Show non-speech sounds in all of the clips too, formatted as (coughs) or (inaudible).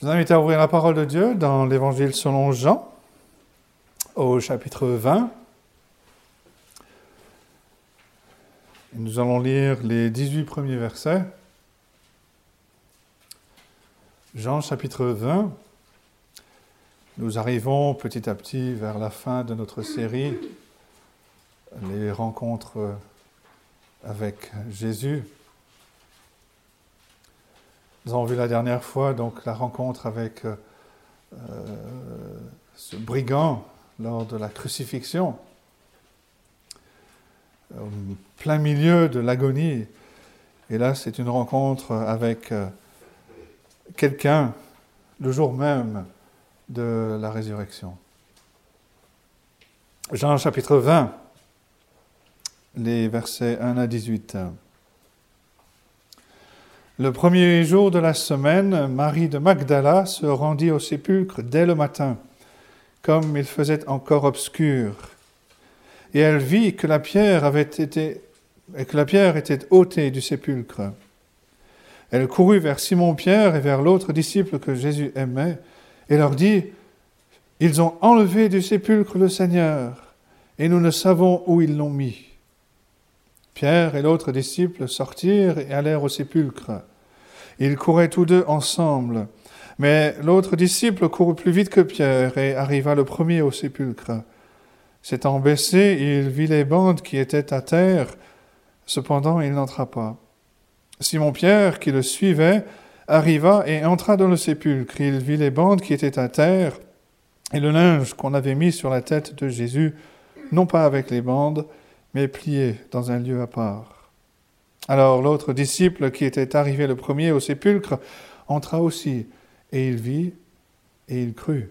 Je vous invite à ouvrir la parole de Dieu dans l'Évangile selon Jean, au chapitre 20. nous allons lire les 18 premiers versets. Jean chapitre 20. Nous arrivons petit à petit vers la fin de notre série, les rencontres avec Jésus. Nous avons vu la dernière fois donc la rencontre avec euh, ce brigand lors de la crucifixion, au plein milieu de l'agonie. Et là, c'est une rencontre avec euh, quelqu'un le jour même de la résurrection. Jean chapitre 20, les versets 1 à 18. Le premier jour de la semaine, Marie de Magdala se rendit au sépulcre dès le matin, comme il faisait encore obscur. Et elle vit que la pierre avait été et la pierre était ôtée du sépulcre. Elle courut vers Simon-Pierre et vers l'autre disciple que Jésus aimait, et leur dit, Ils ont enlevé du sépulcre le Seigneur, et nous ne savons où ils l'ont mis. Pierre et l'autre disciple sortirent et allèrent au sépulcre. Ils couraient tous deux ensemble. Mais l'autre disciple courut plus vite que Pierre et arriva le premier au sépulcre. S'étant baissé, il vit les bandes qui étaient à terre, cependant il n'entra pas. Simon-Pierre, qui le suivait, arriva et entra dans le sépulcre. Il vit les bandes qui étaient à terre et le linge qu'on avait mis sur la tête de Jésus, non pas avec les bandes, mais plié dans un lieu à part. Alors l'autre disciple qui était arrivé le premier au sépulcre entra aussi, et il vit et il crut,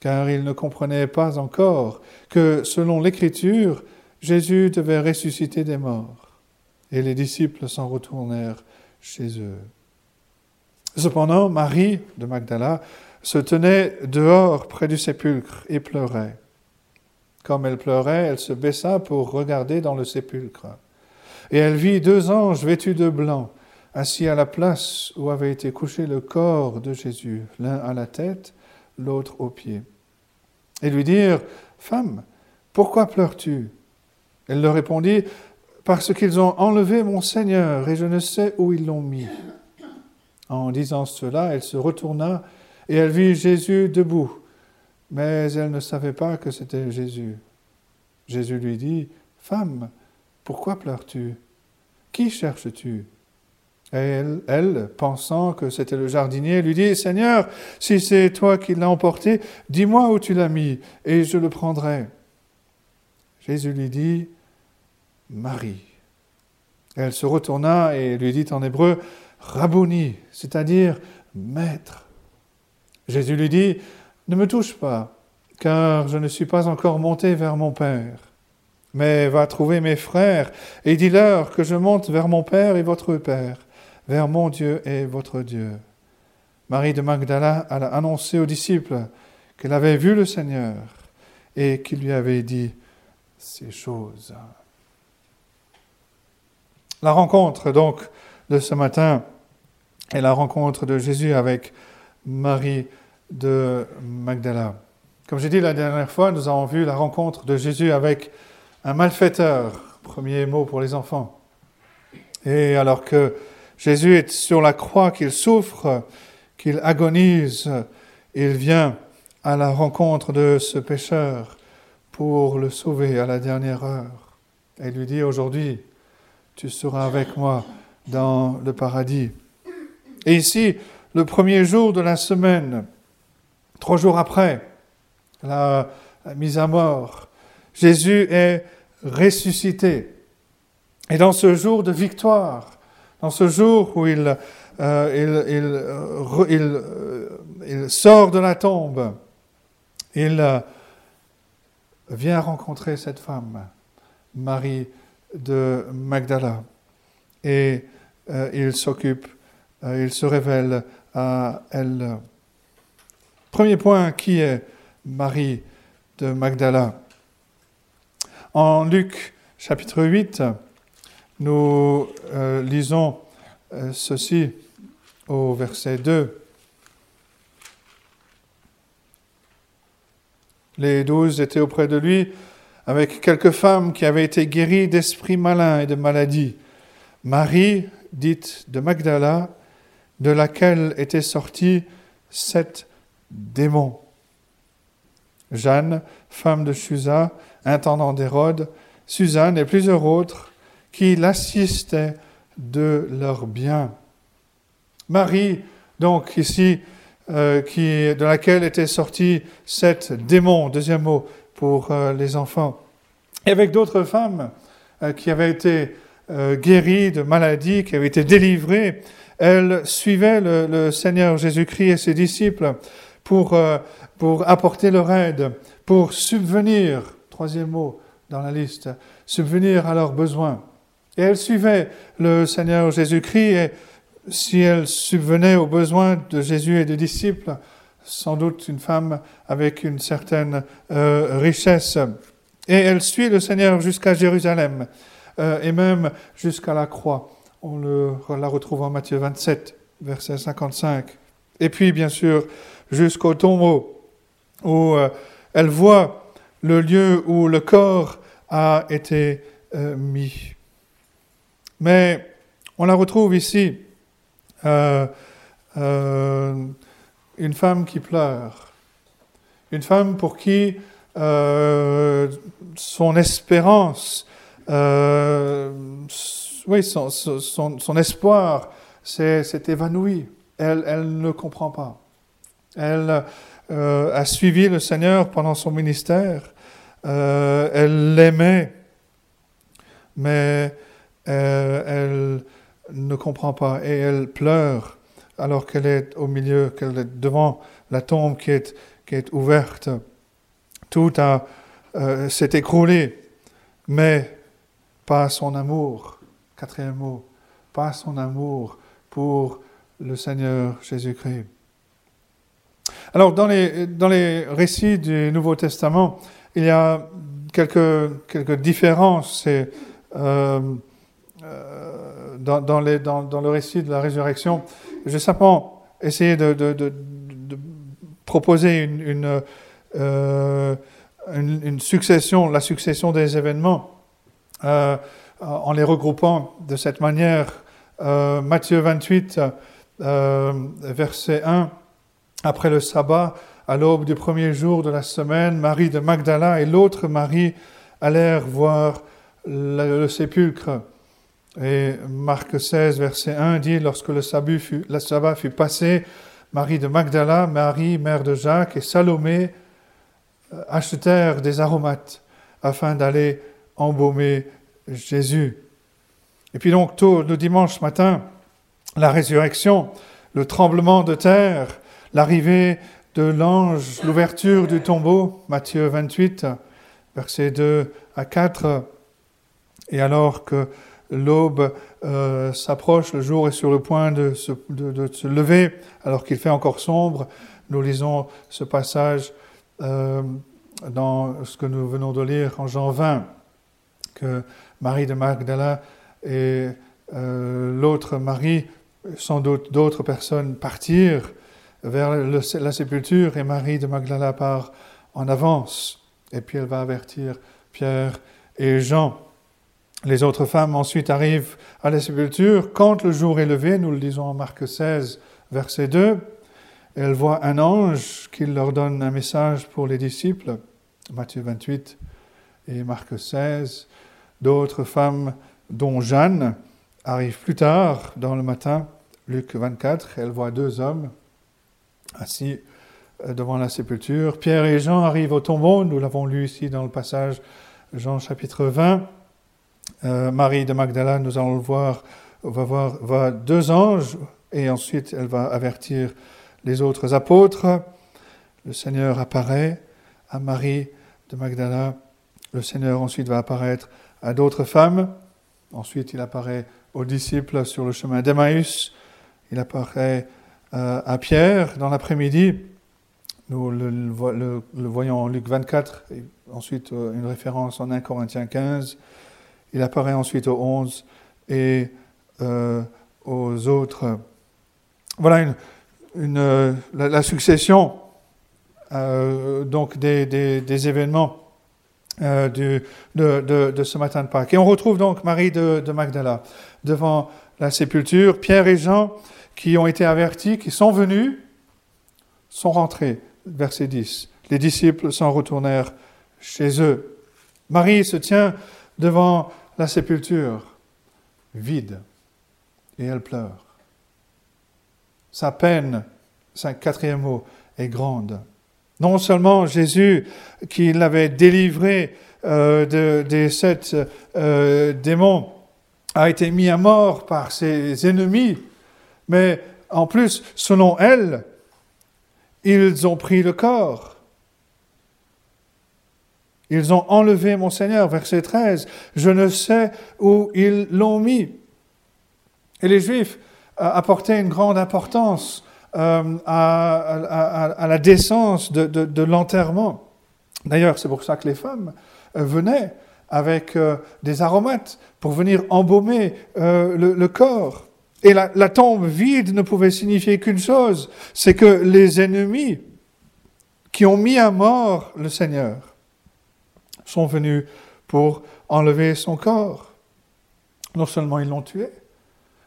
car il ne comprenait pas encore que, selon l'Écriture, Jésus devait ressusciter des morts. Et les disciples s'en retournèrent chez eux. Cependant, Marie de Magdala se tenait dehors près du sépulcre et pleurait. Comme elle pleurait, elle se baissa pour regarder dans le sépulcre. Et elle vit deux anges vêtus de blanc, assis à la place où avait été couché le corps de Jésus, l'un à la tête, l'autre aux pieds. Et lui dirent, Femme, pourquoi pleures-tu? Elle leur répondit, Parce qu'ils ont enlevé mon Seigneur, et je ne sais où ils l'ont mis. En disant cela, elle se retourna, et elle vit Jésus debout mais elle ne savait pas que c'était Jésus. Jésus lui dit, Femme, pourquoi pleures-tu? Qui cherches-tu? Elle, pensant que c'était le jardinier, lui dit, Seigneur, si c'est toi qui l'as emporté, dis-moi où tu l'as mis, et je le prendrai. Jésus lui dit, Marie. Elle se retourna et lui dit en hébreu, Rabouni, c'est-à-dire Maître. Jésus lui dit, ne me touche pas, car je ne suis pas encore monté vers mon Père. Mais va trouver mes frères et dis-leur que je monte vers mon Père et votre Père, vers mon Dieu et votre Dieu. Marie de Magdala alla annoncer aux disciples qu'elle avait vu le Seigneur et qu'il lui avait dit ces choses. La rencontre donc de ce matin est la rencontre de Jésus avec Marie de Magdala. Comme j'ai dit la dernière fois, nous avons vu la rencontre de Jésus avec un malfaiteur, premier mot pour les enfants. Et alors que Jésus est sur la croix, qu'il souffre, qu'il agonise, il vient à la rencontre de ce pécheur pour le sauver à la dernière heure. Et lui dit, aujourd'hui, tu seras avec moi dans le paradis. Et ici, le premier jour de la semaine, Trois jours après la mise à mort, Jésus est ressuscité. Et dans ce jour de victoire, dans ce jour où il, euh, euh, sort de la tombe, il euh, vient rencontrer cette femme, Marie de Magdala, et il s'occupe, il se révèle à elle. Premier point, qui est Marie de Magdala En Luc chapitre 8, nous euh, lisons euh, ceci au verset 2. Les douze étaient auprès de lui avec quelques femmes qui avaient été guéries d'esprits malins et de maladies. Marie, dite de Magdala, de laquelle étaient sortis sept démons. Jeanne, femme de Chusa, intendant d'Hérode, Suzanne et plusieurs autres qui l'assistaient de leurs biens. Marie, donc ici, euh, qui, de laquelle étaient sortis sept démons, deuxième mot pour euh, les enfants, et avec d'autres femmes euh, qui avaient été guéries de maladies, qui avaient été délivrées, elles suivaient le Seigneur Jésus-Christ et ses disciples pour, pour apporter leur aide, pour subvenir, troisième mot dans la liste, subvenir à leurs besoins. Et elles suivaient le Seigneur Jésus-Christ et si elle subvenait aux besoins de Jésus et des disciples, sans doute une femme avec une certaine euh, richesse. Et elle suit le Seigneur jusqu'à Jérusalem euh, et même jusqu'à la croix. On le, la retrouve en Matthieu 27, verset 55. Et puis, bien sûr, jusqu'au tombeau, où euh, elle voit le lieu où le corps a été mis. Mais on la retrouve ici euh, euh, une femme qui pleure, une femme pour qui euh, son espérance, oui, son, son, espoir s'est évanoui. Elle, elle, ne comprend pas. Elle a suivi le Seigneur pendant son ministère. elle l'aimait, mais elle ne comprend pas et elle pleure alors qu'elle est au milieu, qu'elle est devant la tombe qui est, qui est ouverte. Tout euh, s'est écroulé, mais pas son amour. Quatrième mot, pas son amour pour le Seigneur Jésus-Christ. Alors, dans les, dans les récits du Nouveau Testament, il y a quelques, quelques différences. Euh, euh, dans, dans, le récit de la résurrection. Je simplement essayer de, proposer une, euh, une, une, succession, la succession des événements en les regroupant de cette manière. Matthieu 28, verset 1, après le sabbat, à l'aube du premier jour de la semaine, Marie de Magdala et l'autre Marie allèrent voir le sépulcre. Et Marc 16, verset 1 dit, lorsque le sabbat, fut, passé, Marie de Magdala, Marie, mère de Jacques, et Salomé euh, achetèrent des aromates afin d'aller embaumer Jésus. Et puis donc, tôt le dimanche matin, la résurrection, le tremblement de terre, l'arrivée de l'ange, l'ouverture du tombeau, Matthieu 28, versets 2 à 4. Et alors que l'aube euh, s'approche, le jour est sur le point de se, lever alors qu'il fait encore sombre. Nous lisons ce passage euh, dans ce que nous venons de lire en Jean 20, que Marie de Magdala et euh, l'autre Marie, sans doute d'autres personnes, partirent vers la sépulture et Marie de Magdala part en avance. Et puis elle va avertir Pierre et Jean. Les autres femmes ensuite arrivent à la sépulture. Quand le jour est levé, nous le disons en Marc 16, verset 2, elles voient un ange qui leur donne un message pour les disciples, Matthieu 28 et Marc 16. D'autres femmes, dont Jeanne, arrivent plus tard dans le matin, Luc 24, elles voient deux hommes assis euh, devant la sépulture. Pierre et Jean arrivent au tombeau, nous l'avons lu ici dans le passage Jean chapitre 20. Euh, Marie de Magdala, nous allons le voir, va voir deux anges et ensuite elle va avertir les autres apôtres. Le Seigneur apparaît à Marie de Magdala. Le Seigneur ensuite va apparaître à d'autres femmes. Ensuite, il apparaît aux disciples sur le chemin d'Emmaüs. Il apparaît à Pierre dans l'après-midi. Nous le, voyons en Luc 24, et ensuite euh, une référence en 1 Corinthiens 15. Il apparaît ensuite aux onze et euh, aux autres. Voilà une, la, succession donc des, événements de, ce matin de Pâques. Et on retrouve donc Marie de Magdala devant la sépulture, Pierre et Jean qui ont été avertis, qui sont venus, sont rentrés. Verset 10. Les disciples s'en retournèrent chez eux. Marie se tient devant la sépulture, vide, et elle pleure. Sa peine, c'est quatrième mot, est grande. Non seulement Jésus, qui l'avait délivré euh, des sept euh, démons, a été mis à mort par ses ennemis, mais en plus, selon elle, ils ont pris le corps. Ils ont enlevé mon Seigneur, verset 13. Je ne sais où ils l'ont mis. Et les Juifs apportaient une grande importance euh, à, la décence de, l'enterrement. D'ailleurs, c'est pour ça que les femmes euh, venaient avec euh, des aromates pour venir embaumer le, corps. Et la, tombe vide ne pouvait signifier qu'une chose, c'est que les ennemis qui ont mis à mort le Seigneur sont venus pour enlever son corps. Non seulement ils l'ont tué,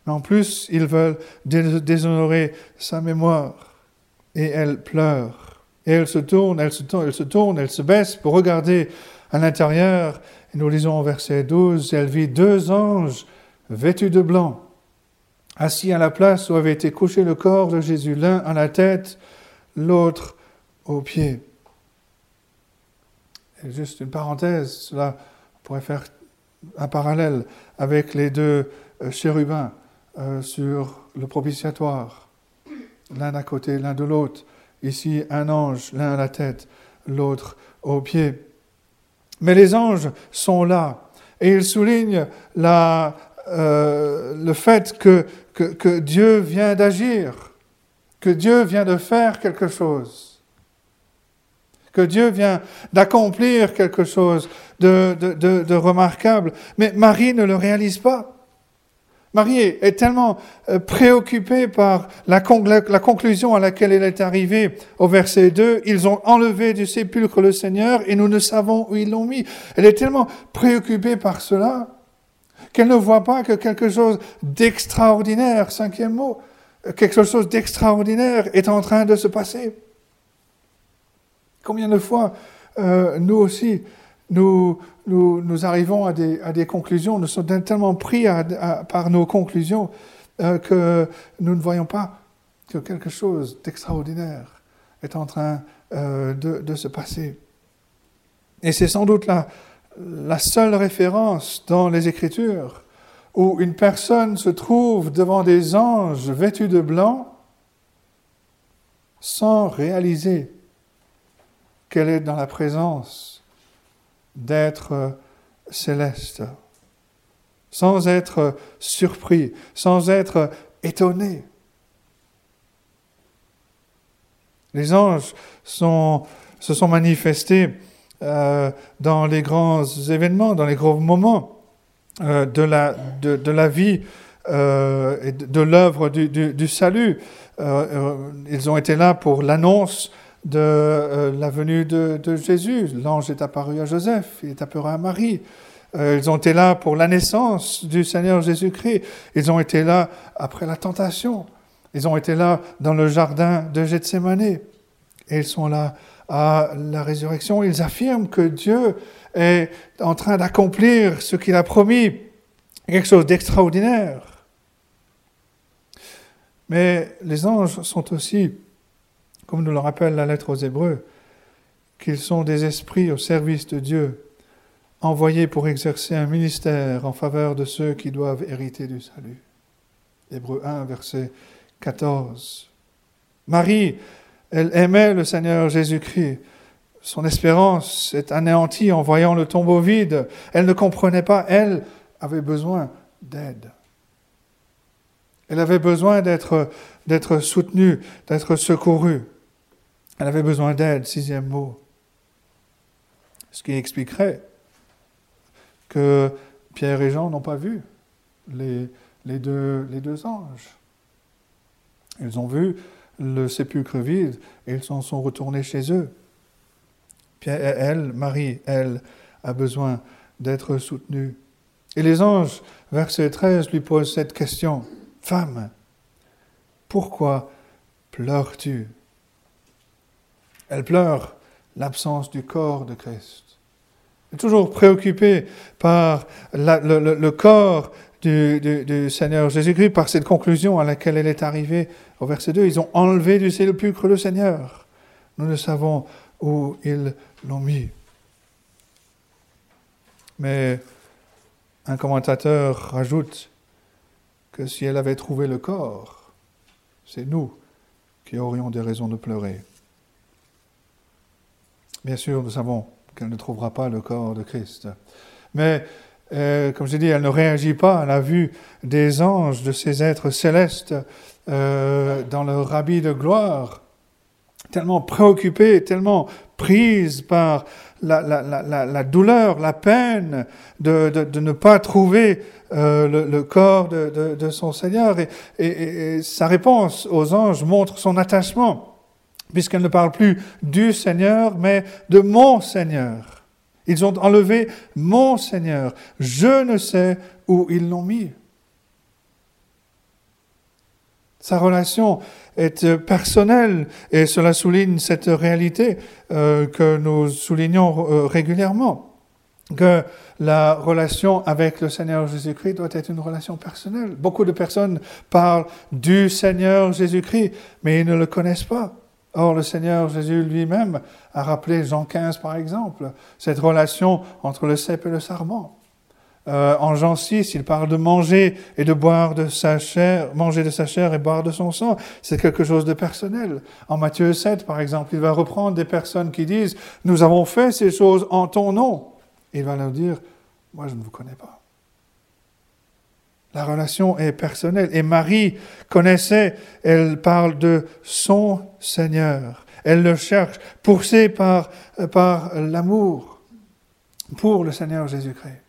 mais en plus ils veulent déshonorer sa mémoire. Et elle pleure. Et elle se tourne, elle se tourne, elle se tourne, elle se baisse pour regarder à l'intérieur. Et nous lisons au verset 12, elle vit deux anges vêtus de blanc assis à la place où avait été couché le corps de Jésus, l'un à la tête, l'autre aux pieds. Juste une parenthèse, cela pourrait faire un parallèle avec les deux euh, chérubins euh, sur le propitiatoire, l'un à côté, l'un de l'autre. Ici, un ange, l'un à la tête, l'autre aux pieds. Mais les anges sont là et ils soulignent la, euh, le fait que, que, Dieu vient d'agir, que Dieu vient de faire quelque chose, que Dieu vient d'accomplir quelque chose de, de, de, remarquable. Mais Marie ne le réalise pas. Marie est tellement euh, préoccupée par la, la, conclusion à laquelle elle est arrivée au verset 2. Ils ont enlevé du sépulcre le Seigneur et nous ne savons où ils l'ont mis. Elle est tellement préoccupée par cela qu'elle ne voit pas que quelque chose d'extraordinaire, cinquième mot, quelque chose d'extraordinaire est en train de se passer. Combien de fois, euh, nous aussi, nous, arrivons à des, conclusions, nous sommes tellement pris par nos conclusions euh, que nous ne voyons pas que quelque chose d'extraordinaire est en train euh, de, se passer. Et c'est sans doute là la seule référence dans les Écritures où une personne se trouve devant des anges vêtus de blanc sans réaliser qu'elle est dans la présence d'êtres célestes, sans être surpris, sans être étonné. Les anges se sont manifestés euh, dans les grands événements, dans les grands moments euh, de, la, de, la vie euh, et de, l'œuvre du, du, salut. ils ont été là pour l'annonce de la venue de, de Jésus. L'ange est apparu à Joseph, il est apparu à Marie. Ils ont été là pour la naissance du Seigneur Jésus-Christ. Ils ont été là après la tentation. Ils ont été là dans le jardin de Gethsemane. Et ils sont là à la résurrection, ils affirment que Dieu est en train d'accomplir ce qu'il a promis, quelque chose d'extraordinaire. Mais les anges sont aussi, comme nous le rappelle la lettre aux Hébreux, qu'ils sont des esprits au service de Dieu, envoyés pour exercer un ministère en faveur de ceux qui doivent hériter du salut. Hébreux 1, verset 14. Marie elle aimait le Seigneur Jésus-Christ. Son espérance s'est anéantie en voyant le tombeau vide. Elle ne comprenait pas, elle avait besoin d'aide. Elle avait besoin d'être, soutenue, d'être secourue. Elle avait besoin d'aide, sixième mot. Ce qui expliquerait que Pierre et Jean n'ont pas vu les deux anges. Ils ont vu le sépulcre vide et ils s'en sont retournés chez eux. elle, Marie, elle, a besoin d'être soutenue. Et les anges, verset 13, lui posent cette question. Femme, pourquoi pleures-tu? Elle pleure l'absence du corps de Christ. Elle est toujours préoccupée par le, corps du, Seigneur Jésus-Christ, par cette conclusion à laquelle elle est arrivée au verset 2. Ils ont enlevé du sépulcre le Seigneur. Nous ne savons où ils l'ont mis. Mais un commentateur rajoute que si elle avait trouvé le corps, c'est nous qui aurions des raisons de pleurer. Bien sûr, nous savons qu'elle ne trouvera pas le corps de Christ. Mais, euh, comme j'ai dit, elle ne réagit pas à la vue des anges, de ces êtres célestes euh, dans leur habit de gloire, tellement préoccupée, tellement prise par la, douleur, la peine de, ne pas trouver euh, le, corps de, son Seigneur. Et, sa réponse aux anges montre son attachement, puisqu'elle ne parle plus du Seigneur, mais de mon Seigneur. Ils ont enlevé mon Seigneur. Je ne sais où ils l'ont mis. Sa relation est euh, personnelle et cela souligne cette réalité euh, que nous soulignons euh, régulièrement, que la relation avec le Seigneur Jésus-Christ doit être une relation personnelle. Beaucoup de personnes parlent du Seigneur Jésus-Christ, mais ils ne le connaissent pas. Or, le Seigneur Jésus lui-même a rappelé Jean 15, par exemple, cette relation entre le cep et le sarment. Euh, en Jean 6, il parle de manger et de boire de sa chair, manger de sa chair et boire de son sang. C'est quelque chose de personnel. En Matthieu 7, par exemple, il va reprendre des personnes qui disent, nous avons fait ces choses en ton nom. Il va leur dire, moi je ne vous connais pas. La relation est personnelle. Et Marie connaissait, elle parle de son Seigneur. Elle le cherche, poussée par, par l'amour pour le Seigneur Jésus-Christ.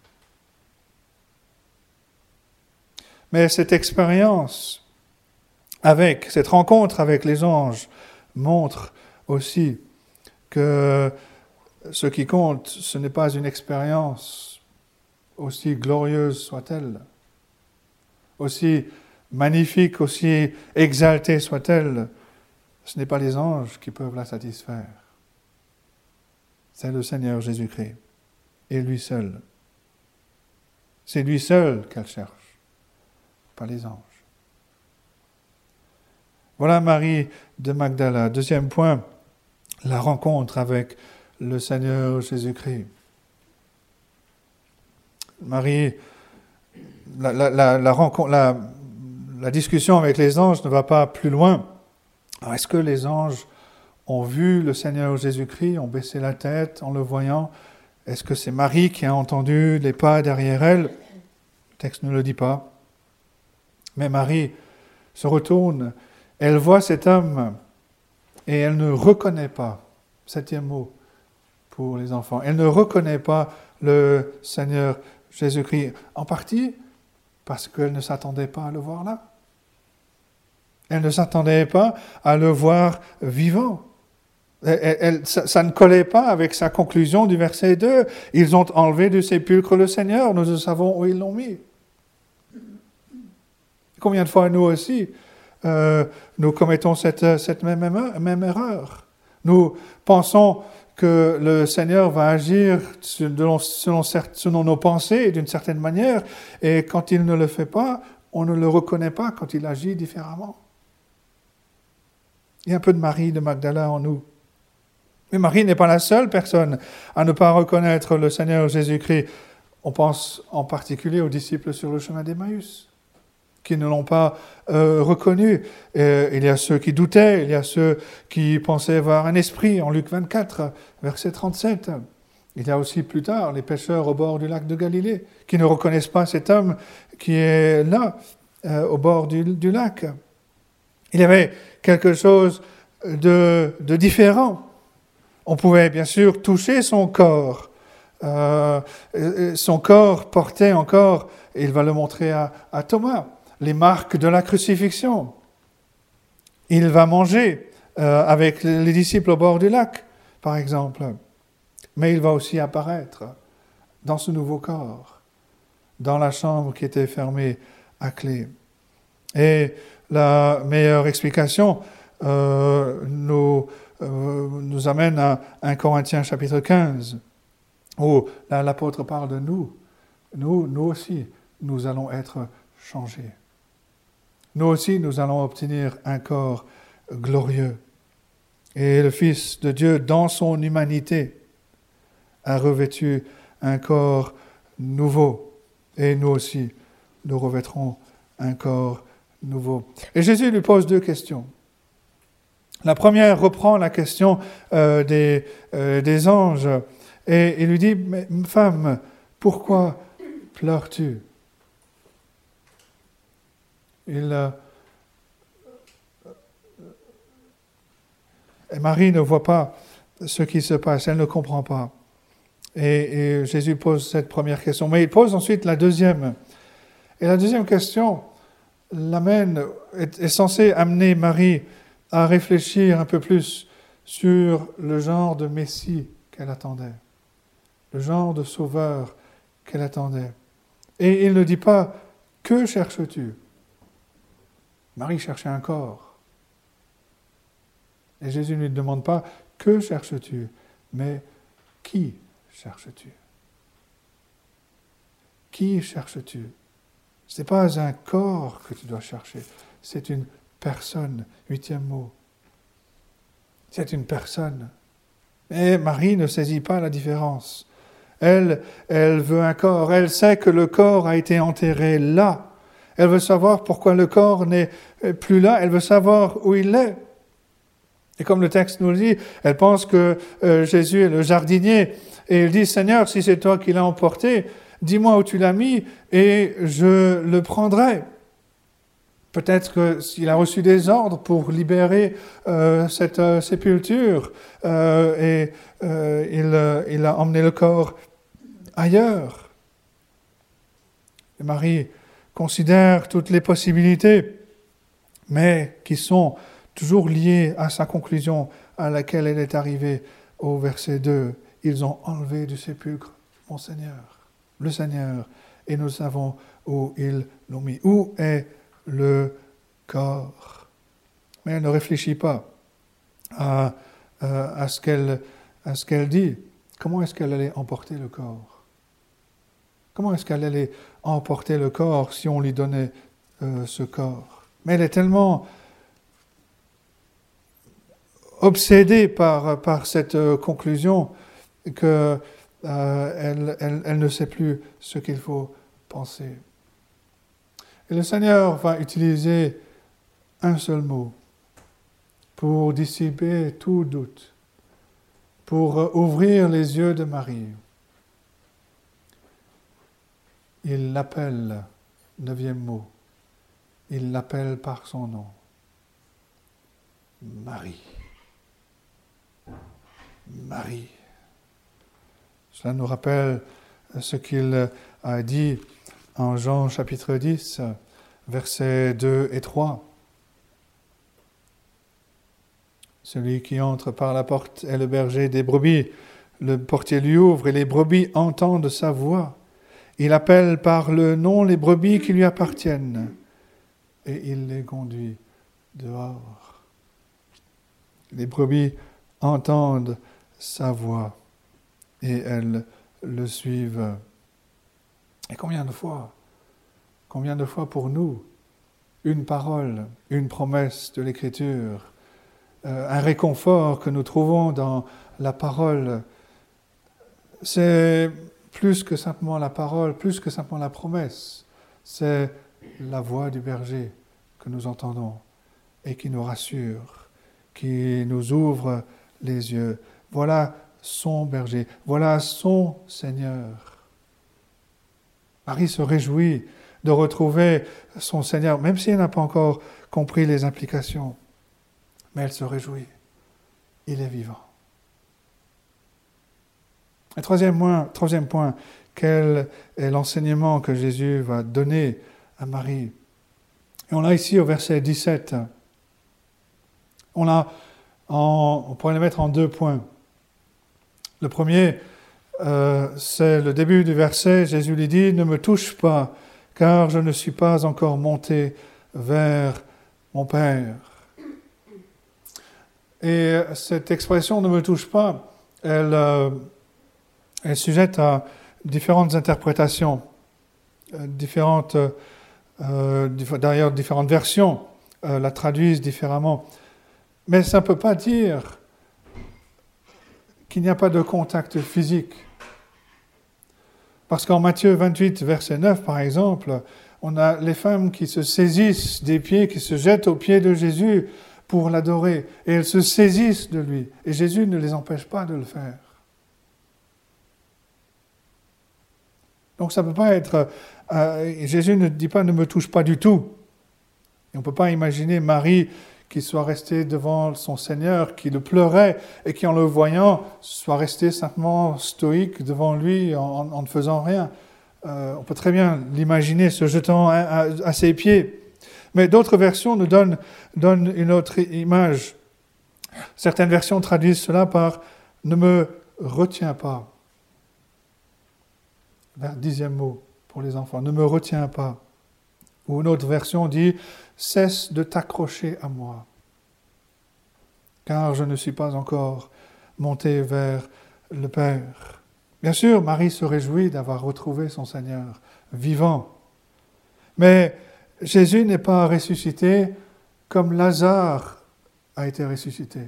Mais cette expérience avec, cette rencontre avec les anges montre aussi que ce qui compte, ce n'est pas une expérience aussi glorieuse soit-elle, aussi magnifique, aussi exaltée soit-elle, ce n'est pas les anges qui peuvent la satisfaire. C'est le Seigneur Jésus-Christ et lui seul. C'est lui seul qu'elle cherche pas les anges. Voilà Marie de Magdala. Deuxième point, la rencontre avec le Seigneur Jésus-Christ. Marie, la, rencontre, la, discussion avec les anges ne va pas plus loin. Est-ce que les anges ont vu le Seigneur Jésus-Christ, ont baissé la tête en le voyant? Est-ce que c'est Marie qui a entendu les pas derrière elle? Le texte ne le dit pas. Mais Marie se retourne, elle voit cet homme et elle ne reconnaît pas, septième mot pour les enfants, elle ne reconnaît pas le Seigneur Jésus-Christ, en partie parce qu'elle ne s'attendait pas à le voir là. Elle ne s'attendait pas à le voir vivant. ça, ne collait pas avec sa conclusion du verset 2. Ils ont enlevé du sépulcre le Seigneur, nous ne savons où ils l'ont mis. Combien de fois nous aussi, euh, nous commettons cette, même, erreur? Nous pensons que le Seigneur va agir selon, nos pensées d'une certaine manière, et quand il ne le fait pas, on ne le reconnaît pas quand il agit différemment. Il y a un peu de Marie de Magdala en nous. Mais Marie n'est pas la seule personne à ne pas reconnaître le Seigneur Jésus-Christ. On pense en particulier aux disciples sur le chemin d'Emmaüs qui ne l'ont pas euh, reconnu. il y a ceux qui doutaient, il y a ceux qui pensaient voir un esprit en Luc 24, verset 37. Il y a aussi plus tard les pêcheurs au bord du lac de Galilée qui ne reconnaissent pas cet homme qui est là, euh, au bord du, lac. Il y avait quelque chose de, différent. On pouvait bien sûr toucher son corps. Euh, son corps portait encore, il va le montrer à Thomas, les marques de la crucifixion. Il va manger euh, avec les disciples au bord du lac, par exemple. Mais il va aussi apparaître dans ce nouveau corps, dans la chambre qui était fermée à clé. Et la meilleure explication euh, nous, euh, nous amène à 1 Corinthiens chapitre 15, où l'apôtre parle de nous. Nous, nous aussi, nous allons être changés. Nous aussi, nous allons obtenir un corps glorieux. Et le Fils de Dieu, dans son humanité, a revêtu un corps nouveau. Et nous aussi, nous revêtrons un corps nouveau. Et Jésus lui pose deux questions. La première reprend la question euh, des, euh, des, anges et il lui dit, mais, femme, pourquoi pleures-tu? Il, euh, et Marie ne voit pas ce qui se passe, elle ne comprend pas. Et, Jésus pose cette première question, mais il pose ensuite la deuxième. Et la deuxième question l'amène, est, est censée amener Marie à réfléchir un peu plus sur le genre de Messie qu'elle attendait, le genre de sauveur qu'elle attendait. Et il ne dit pas Que cherches-tu? Marie cherchait un corps. Et Jésus ne lui demande pas Que cherches-tu? Mais Qui cherches-tu Qui cherches-tu? Ce n'est pas un corps que tu dois chercher, c'est une personne. Huitième mot. C'est une personne. Et Marie ne saisit pas la différence. Elle, elle veut un corps. Elle sait que le corps a été enterré là. Elle veut savoir pourquoi le corps n'est plus là. Elle veut savoir où il est. Et comme le texte nous le dit, elle pense que euh, Jésus est le jardinier. Et elle dit, Seigneur, si c'est toi qui l'as emporté, dis-moi où tu l'as mis et je le prendrai. Peut-être qu'il a reçu des ordres pour libérer euh, cette euh, sépulture euh, et il, a emmené le corps ailleurs. Marie considère toutes les possibilités, mais qui sont toujours liées à sa conclusion à laquelle elle est arrivée au verset 2. Ils ont enlevé du sépulcre mon Seigneur, le Seigneur, et nous savons où ils l'ont mis. Où est le corps? Mais elle ne réfléchit pas à, à, ce qu'elle dit. Comment est-ce qu'elle allait emporter le corps? Comment est-ce qu'elle allait emporter le corps si on lui donnait euh, ce corps Mais elle est tellement obsédée par, cette euh, conclusion qu'elle euh, elle, elle ne sait plus ce qu'il faut penser. Et le Seigneur va utiliser un seul mot pour dissiper tout doute, pour ouvrir les yeux de Marie. Il l'appelle, neuvième mot, il l'appelle par son nom. Marie. Marie. Cela nous rappelle ce qu'il a dit en Jean chapitre 10, versets 2 et 3. Celui qui entre par la porte est le berger des brebis. Le portier lui ouvre et les brebis entendent sa voix. Il appelle par le nom les brebis qui lui appartiennent et il les conduit dehors. Les brebis entendent sa voix et elles le suivent. Et combien de fois Combien de fois pour nous une parole, une promesse de l'Écriture, euh, un réconfort que nous trouvons dans la parole, c'est plus que simplement la parole, plus que simplement la promesse, c'est la voix du berger que nous entendons et qui nous rassure, qui nous ouvre les yeux. Voilà son berger, voilà son Seigneur. Marie se réjouit de retrouver son Seigneur, même si elle n'a pas encore compris les implications. Mais elle se réjouit. Il est vivant. Troisième point, quel est l'enseignement que Jésus va donner à Marie? Et on l'a ici au verset 17. On, a on pourrait les mettre en deux points. Le premier, euh, c'est le début du verset. Jésus lui dit, ne me touche pas, car je ne suis pas encore monté vers mon Père. Et cette expression ne me touche pas, elle euh, est sujette à différentes interprétations, euh, différentes, d'ailleurs différentes versions la traduisent différemment. Mais ça ne peut pas dire qu'il n'y a pas de contact physique. Parce qu'en Matthieu 28, verset 9, par exemple, on a les femmes qui se saisissent des pieds, qui se jettent aux pieds de Jésus pour l'adorer, et elles se saisissent de lui, et Jésus ne les empêche pas de le faire. Donc ça ne peut pas être... Euh, Jésus ne dit pas ne me touche pas du tout. On ne peut pas imaginer Marie qui soit restée devant son Seigneur, qui le pleurait et qui, en le voyant, soit resté simplement stoïque devant lui en, ne faisant rien. Euh, on peut très bien l'imaginer se jetant à, ses pieds. Mais d'autres versions nous donnent, donnent une autre image. Certaines versions traduisent cela par ne me retiens pas. Dixième mot pour les enfants, ne me retiens pas. Ou une autre version dit cesse de t'accrocher à moi, car je ne suis pas encore monté vers le Père. Bien sûr, Marie se réjouit d'avoir retrouvé son Seigneur vivant, mais Jésus n'est pas ressuscité comme Lazare a été ressuscité.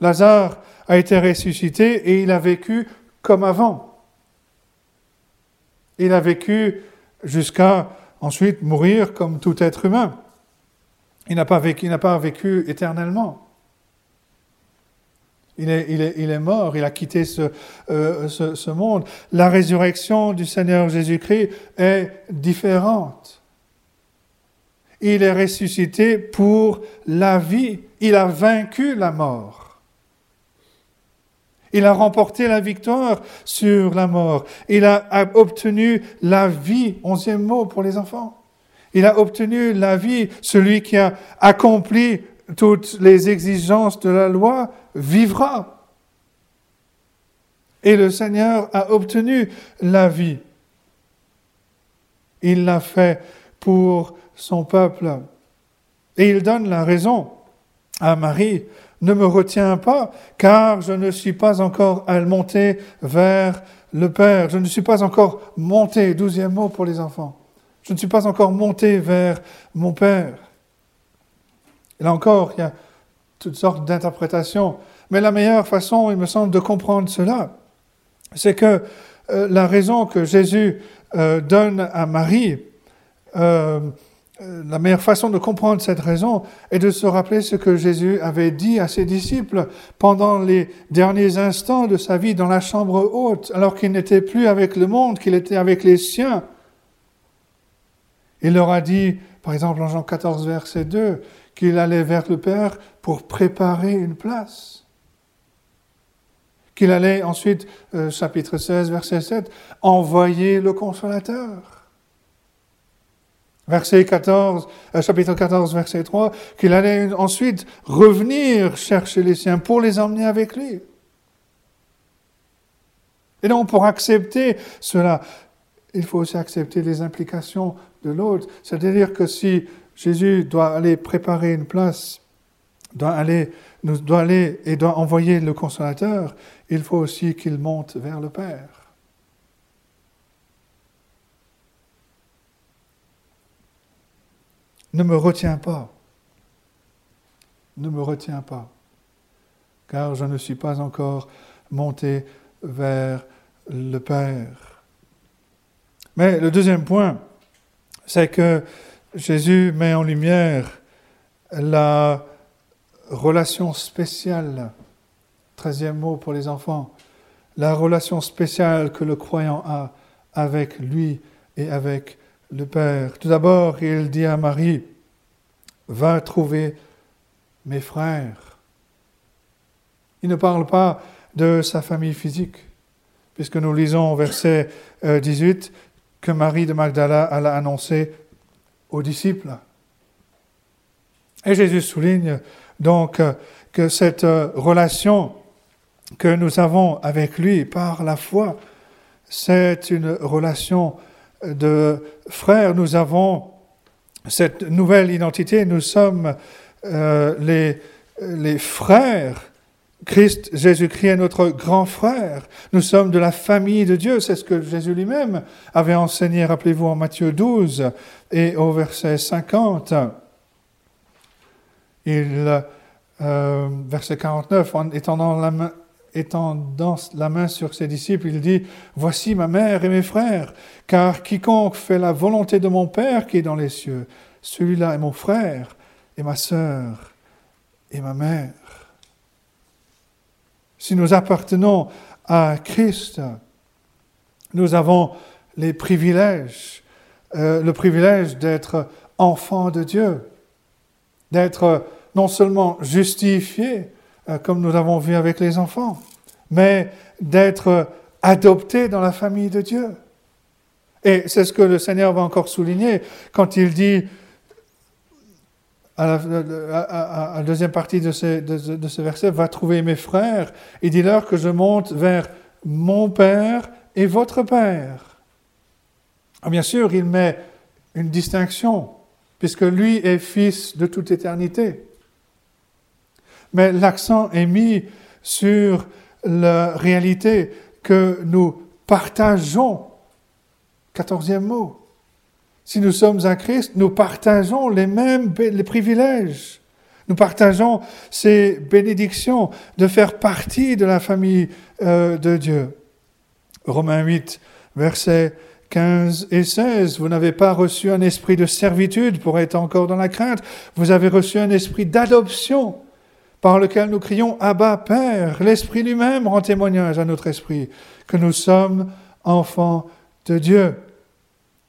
Lazare a été ressuscité et il a vécu comme avant. Il a vécu jusqu'à ensuite mourir comme tout être humain. Il n'a pas vécu, éternellement. Il est, mort, il a quitté euh, ce monde. La résurrection du Seigneur Jésus-Christ est différente. Il est ressuscité pour la vie. Il a vaincu la mort. Il a remporté la victoire sur la mort. Il a obtenu la vie, onzième mot pour les enfants. Il a obtenu la vie. Celui qui a accompli toutes les exigences de la loi vivra. Et le Seigneur a obtenu la vie. Il l'a fait pour son peuple. Et il donne la raison à Marie ne me retiens pas, car je ne suis pas encore monté vers le Père. Je ne suis pas encore monté, douzième mot pour les enfants. Je ne suis pas encore monté vers mon Père. Et là encore, il y a toutes sortes d'interprétations. Mais la meilleure façon, il me semble, de comprendre cela, c'est que euh, la raison que Jésus euh, donne à Marie, euh, la meilleure façon de comprendre cette raison est de se rappeler ce que Jésus avait dit à ses disciples pendant les derniers instants de sa vie dans la chambre haute, alors qu'il n'était plus avec le monde, qu'il était avec les siens. Il leur a dit, par exemple en Jean 14, verset 2, qu'il allait vers le Père pour préparer une place. Qu'il allait ensuite, euh, chapitre 16, verset 7, envoyer le consolateur verset 14, euh, chapitre 14, verset 3, qu'il allait ensuite revenir chercher les siens pour les emmener avec lui. Et donc, pour accepter cela, il faut aussi accepter les implications de l'autre. C'est-à-dire que si Jésus doit aller préparer une place, doit aller, doit aller et doit envoyer le consolateur, il faut aussi qu'il monte vers le Père. Ne me retiens pas. Ne me retiens pas. Car je ne suis pas encore monté vers le Père. Mais le deuxième point, c'est que Jésus met en lumière la relation spéciale, treizième mot pour les enfants, la relation spéciale que le croyant a avec lui et avec le Père. Tout d'abord, il dit à Marie, va trouver mes frères. Il ne parle pas de sa famille physique, puisque nous lisons au verset 18 euh, que Marie de Magdala a annoncé aux disciples. Et Jésus souligne donc que cette relation que nous avons avec lui par la foi, c'est une relation de frères. Nous avons cette nouvelle identité, nous sommes euh, les, les frères. Christ, Jésus-Christ est notre grand frère. Nous sommes de la famille de Dieu. C'est ce que Jésus lui-même avait enseigné, rappelez-vous, en Matthieu 12 et au verset 50. Il, euh, verset 49, en étendant la main, étendant la main sur ses disciples, il dit, Voici ma mère et mes frères, car quiconque fait la volonté de mon Père qui est dans les cieux, celui-là est mon frère et ma sœur et ma mère. Si nous appartenons à Christ, nous avons les privilèges, euh, le privilège d'être enfants de Dieu, d'être non seulement justifiés, euh, comme nous avons vu avec les enfants, mais d'être adoptés dans la famille de Dieu. Et c'est ce que le Seigneur va encore souligner quand il dit à la, deuxième partie de ce, de ce, verset, va trouver mes frères et dis-leur que je monte vers mon Père et votre Père. Ah, bien sûr, il met une distinction, puisque lui est fils de toute éternité. Mais l'accent est mis sur la réalité que nous partageons. Quatorzième mot. Si nous sommes à Christ, nous partageons les mêmes les privilèges. Nous partageons ces bénédictions de faire partie de la famille euh, de Dieu. Romains 8, versets 15 et 16. Vous n'avez pas reçu un esprit de servitude pour être encore dans la crainte. Vous avez reçu un esprit d'adoption par lequel nous crions Abba Père. L'Esprit lui-même rend témoignage à notre esprit que nous sommes enfants de Dieu.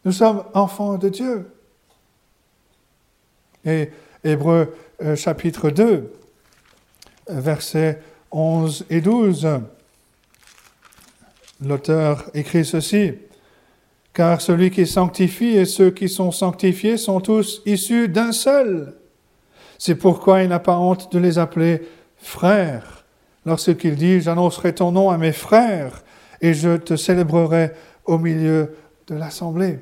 Nous sommes enfants de Dieu. Et Hébreu euh, chapitre 2, versets 11 et 12, l'auteur écrit ceci. Car celui qui sanctifie et ceux qui sont sanctifiés sont tous issus d'un seul c'est pourquoi il n'a pas honte de les appeler frères. Lorsqu'il dit, j'annoncerai ton nom à mes frères et je te célébrerai au milieu de l'assemblée.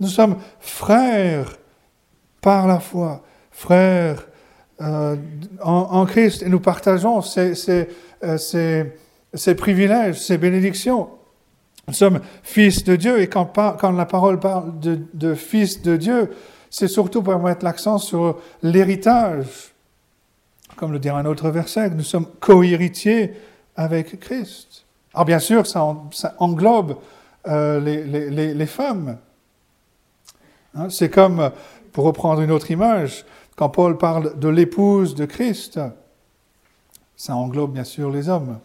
Nous sommes frères par la foi, frères euh, en, Christ, et nous partageons ces, euh, privilèges, ces bénédictions. Nous sommes fils de Dieu, et quand, la parole parle de fils de Dieu, c'est surtout pour mettre l'accent sur l'héritage. Comme le dit un autre verset, nous sommes co-héritiers avec Christ. Alors bien sûr, ça, englobe euh, les, femmes. Hein, c'est comme, pour reprendre une autre image, quand Paul parle de l'épouse de Christ, ça englobe bien sûr les hommes.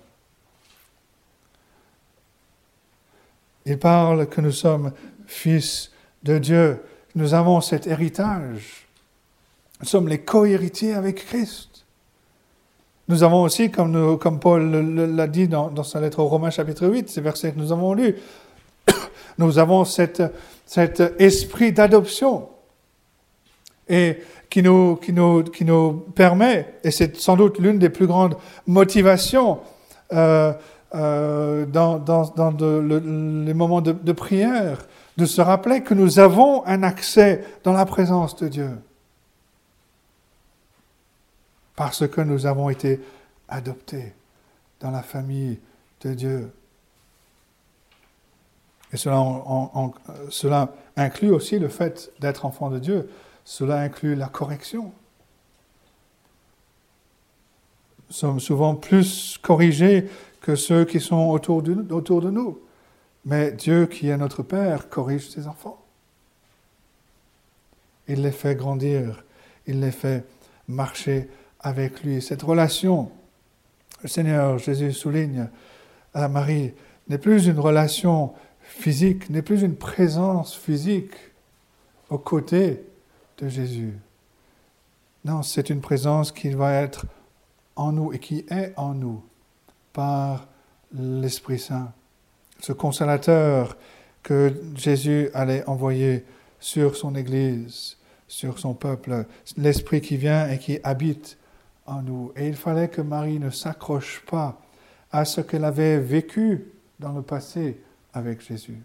Il parle que nous sommes fils de Dieu. Nous avons cet héritage. Nous sommes les co-héritiers avec Christ. Nous avons aussi, comme, Paul l'a dit dans, sa lettre aux Romains chapitre 8, ces versets que nous avons lus, (coughs) nous avons cet, esprit d'adoption et qui nous, permet, et c'est sans doute l'une des plus grandes motivations euh, euh, dans, les moments de prière, de se rappeler que nous avons un accès dans la présence de Dieu. Parce que nous avons été adoptés dans la famille de Dieu. Et cela, inclut aussi le fait d'être enfant de Dieu. Cela inclut la correction. Nous sommes souvent plus corrigés que ceux qui sont autour de nous. Mais Dieu, qui est notre Père, corrige ses enfants. Il les fait grandir, il les fait marcher avec lui. Cette relation, le Seigneur Jésus souligne à Marie, n'est plus une relation physique, n'est plus une présence physique aux côtés de Jésus. Non, c'est une présence qui va être en nous et qui est en nous par l'Esprit Saint ce consolateur que Jésus allait envoyer sur son Église, sur son peuple, l'Esprit qui vient et qui habite en nous. Et il fallait que Marie ne s'accroche pas à ce qu'elle avait vécu dans le passé avec Jésus.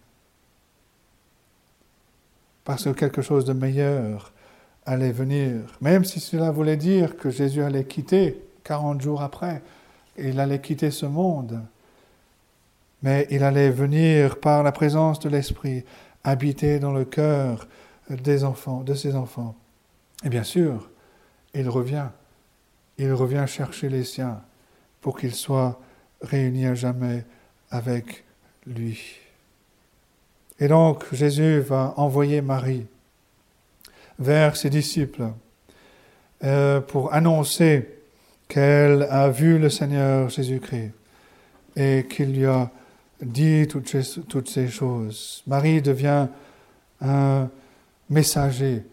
Parce que quelque chose de meilleur allait venir, même si cela voulait dire que Jésus allait quitter 40 jours après, il allait quitter ce monde, mais il allait venir par la présence de l'Esprit habiter dans le cœur des enfants, de ses enfants. Et bien sûr, il revient. Il revient chercher les siens pour qu'ils soient réunis à jamais avec lui. Et donc Jésus va envoyer Marie vers ses disciples euh, pour annoncer qu'elle a vu le Seigneur Jésus-Christ et qu'il lui a dit toutes ces, choses. Marie devient un messager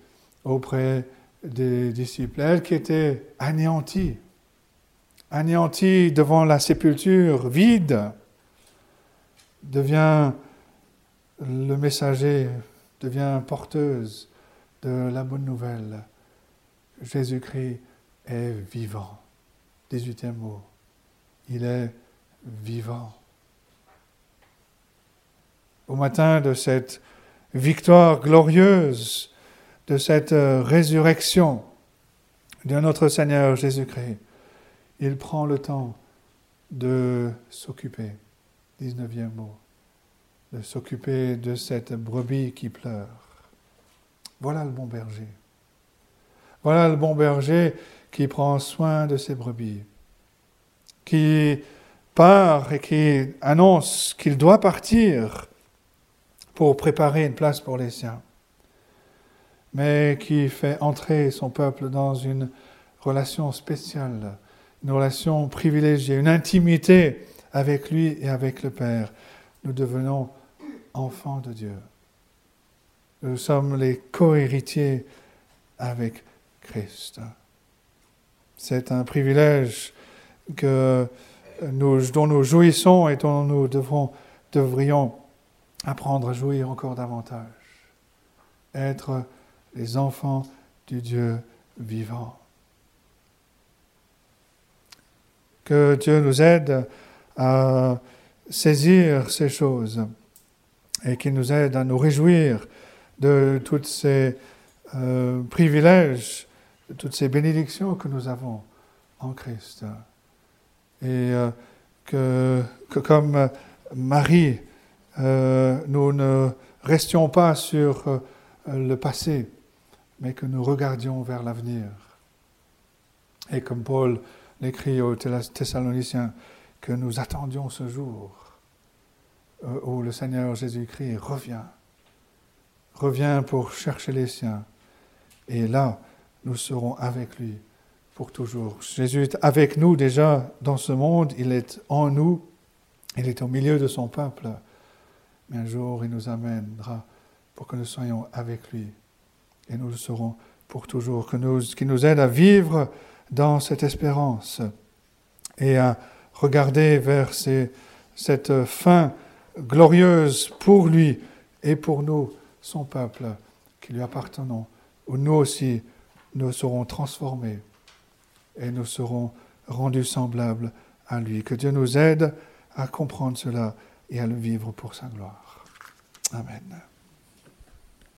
auprès des disciples. Elle qui était anéantie, anéantie devant la sépulture vide, devient le messager, devient porteuse de la bonne nouvelle. Jésus-Christ est vivant. 18e mot. Il est vivant. Au matin de cette victoire glorieuse, de cette euh, résurrection de notre Seigneur Jésus-Christ, il prend le temps de s'occuper, 19e mot, de s'occuper de cette brebis qui pleure. Voilà le bon berger. Voilà le bon berger qui prend soin de ses brebis, qui part et qui annonce qu'il doit partir pour préparer une place pour les siens, mais qui fait entrer son peuple dans une relation spéciale, une relation privilégiée, une intimité avec lui et avec le Père. Nous devenons enfants de Dieu. Nous sommes les co-héritiers avec Christ. C'est un privilège que dont nous jouissons et dont nous devrons, devrions apprendre à jouir encore davantage. Être les enfants du Dieu vivant. Que Dieu nous aide à saisir ces choses et qu'il nous aide à nous réjouir de tous ces euh, privilèges, de toutes ces bénédictions que nous avons en Christ. Et euh, que, que, comme Marie, euh, nous ne restions pas sur le passé, mais que nous regardions vers l'avenir. Et comme Paul l'écrit aux Thessaloniciens, que nous attendions ce jour où le Seigneur Jésus-Christ revient revient pour chercher les siens. Et là, nous serons avec lui pour toujours. Jésus est avec nous déjà dans ce monde, il est en nous, il est au milieu de son peuple. Mais un jour, il nous amènera pour que nous soyons avec lui. Et nous le serons pour toujours, que nous, nous aide à vivre dans cette espérance et à regarder vers cette fin glorieuse pour lui et pour nous son peuple qui lui appartenons, où nous aussi nous serons transformés et nous serons rendus semblables à lui. Que Dieu nous aide à comprendre cela et à le vivre pour sa gloire. Amen.